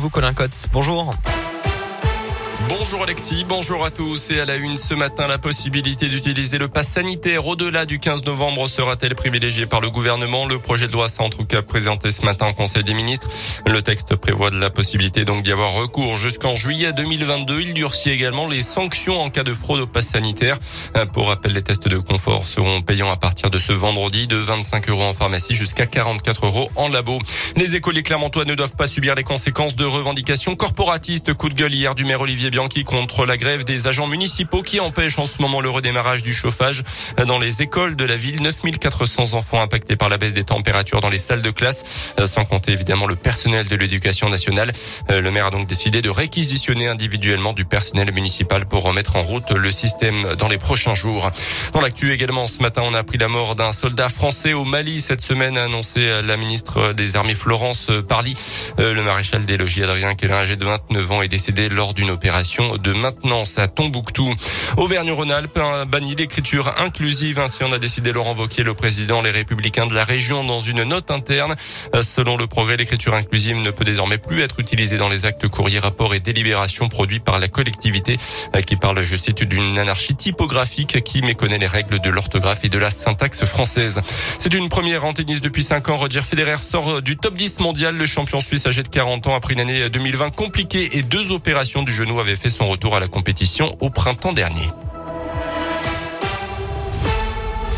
vous, Colin Cotte. Bonjour. Bonjour Alexis, bonjour à tous. Et à la une ce matin, la possibilité d'utiliser le pass sanitaire au-delà du 15 novembre sera-t-elle privilégiée par le gouvernement? Le projet de loi cas présenté ce matin au Conseil des ministres. Le texte prévoit de la possibilité donc d'y avoir recours jusqu'en juillet 2022. Il durcit également les sanctions en cas de fraude au pass sanitaire. Pour rappel, les tests de confort seront payants à partir de ce vendredi de 25 euros en pharmacie jusqu'à 44 euros en labo. Les écoliers clermontois ne doivent pas subir les conséquences de revendications corporatistes. Coup de gueule hier du maire Olivier Bianchi contre la grève des agents municipaux qui empêche en ce moment le redémarrage du chauffage dans les écoles de la ville. 9400 enfants impactés par la baisse des températures dans les salles de classe, sans compter évidemment le personnel de l'éducation nationale. Le maire a donc décidé de réquisitionner individuellement du personnel municipal pour remettre en route le système dans les prochains jours. Dans l'actu également, ce matin, on a appris la mort d'un soldat français au Mali. Cette semaine, a annoncé la ministre des Armées Florence Parly. Le maréchal des logis Adrien Kellin, âgé de 29 ans, est décédé lors d'une opération de maintenance à Tombouctou. Auvergne-Rhône-Alpes a banni l'écriture inclusive. Ainsi on a décidé Laurent Wauquiez, le président Les Républicains de la région, dans une note interne. Selon le progrès, l'écriture inclusive ne peut désormais plus être utilisée dans les actes courriers, rapports et délibérations produits par la collectivité qui parle, je cite, d'une anarchie typographique qui méconnaît les règles de l'orthographe et de la syntaxe française. C'est une première en tennis depuis 5 ans. Roger Federer sort du top 10 mondial. Le champion suisse âgé de 40 ans après une année 2020 compliquée et deux opérations du genou avaient fait son retour à la compétition au printemps dernier.